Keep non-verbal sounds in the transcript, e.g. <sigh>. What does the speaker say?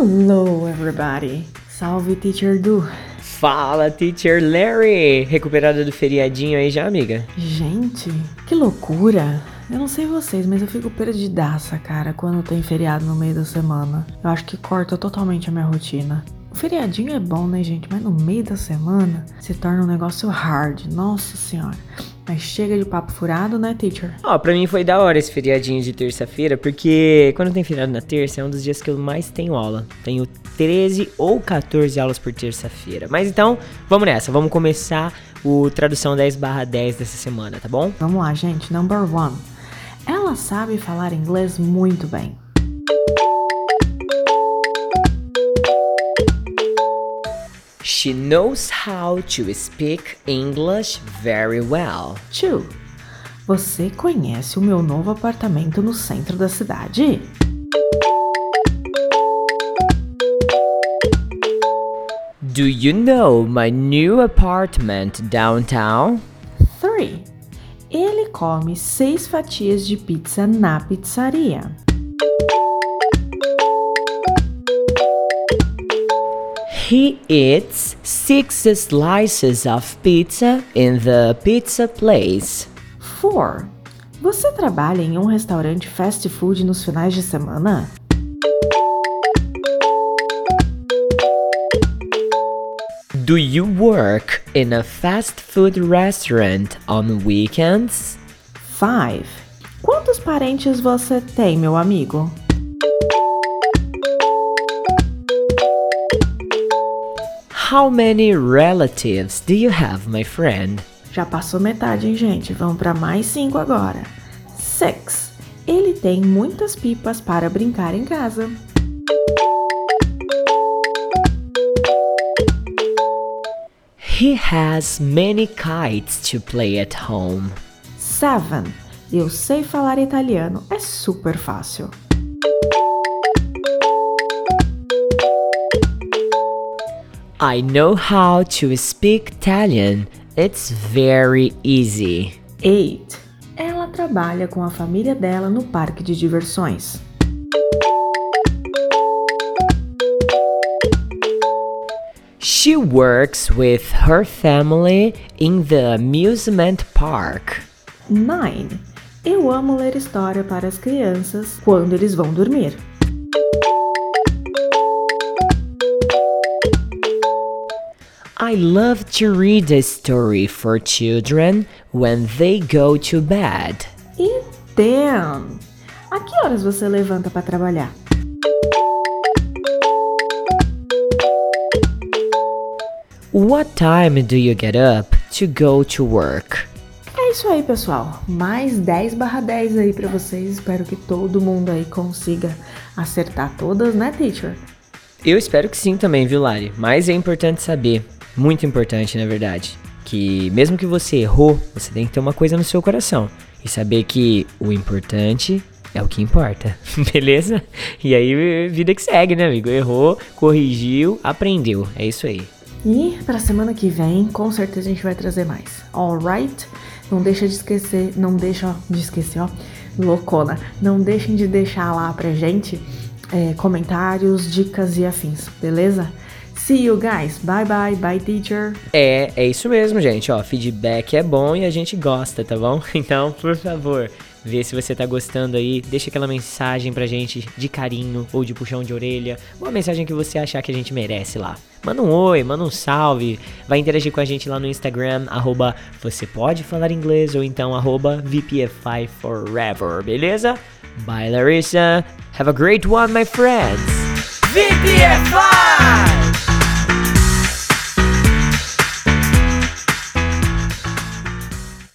Hello, everybody. Salve, Teacher Du. Fala, Teacher Larry! Recuperada do feriadinho aí já, amiga? Gente, que loucura! Eu não sei vocês, mas eu fico perdidaça, cara, quando tem feriado no meio da semana. Eu acho que corta totalmente a minha rotina. Feriadinho é bom, né, gente? Mas no meio da semana se torna um negócio hard. Nossa senhora. Mas chega de papo furado, né, teacher? Ó, pra mim foi da hora esse feriadinho de terça-feira, porque quando tem feriado na terça é um dos dias que eu mais tenho aula. Tenho 13 ou 14 aulas por terça-feira. Mas então, vamos nessa, vamos começar o tradução 10 barra 10 dessa semana, tá bom? Vamos lá, gente. Number one. Ela sabe falar inglês muito bem. She knows how to speak English very well. Two. Você conhece o meu novo apartamento no centro da cidade? Do you know my new apartment downtown? 3. Ele come seis fatias de pizza na pizzaria. He eats six slices of pizza in the pizza place. 4. Você trabalha em um restaurante fast food nos finais de semana? Do you work in a fast food restaurant on weekends? 5. Quantos parentes você tem, meu amigo? How many relatives do you have, my friend? Já passou metade, hein, gente? Vamos para mais 5 agora. 6. Ele tem muitas pipas para brincar em casa. He has many kites to play at home. 7. Eu sei falar italiano, é super fácil. I know how to speak Italian. It's very easy. 8. Ela trabalha com a família dela no parque de diversões. She works with her family in the amusement park. 9. Eu amo ler história para as crianças quando eles vão dormir. I love to read a story for children when they go to bed. E 10. A que horas você levanta para trabalhar? What time do you get up to go to work? É isso aí, pessoal. Mais 10 barra 10 aí para vocês. Espero que todo mundo aí consiga acertar todas, né, teacher? Eu espero que sim também, viu, Lari? Mas é importante saber, muito importante, na verdade, que mesmo que você errou, você tem que ter uma coisa no seu coração e saber que o importante é o que importa, <laughs> beleza? E aí, vida que segue, né, amigo? Errou, corrigiu, aprendeu. É isso aí. E pra semana que vem, com certeza a gente vai trazer mais. Alright? Não deixa de esquecer, não deixa de esquecer, ó, loucona. Não deixem de deixar lá pra gente é, comentários, dicas e afins, beleza? See you guys. Bye bye, bye teacher. É, é isso mesmo, gente. Ó, feedback é bom e a gente gosta, tá bom? <laughs> Então, por favor, vê se você tá gostando aí. Deixa aquela mensagem pra gente de carinho ou de puxão de orelha. Uma mensagem que você achar que a gente merece lá. Manda um oi, manda um salve. Vai interagir com a gente lá no Instagram, arroba você pode falar inglês ou então arroba VPFI Forever, beleza? Bye, Larissa. Have a great one, my friends.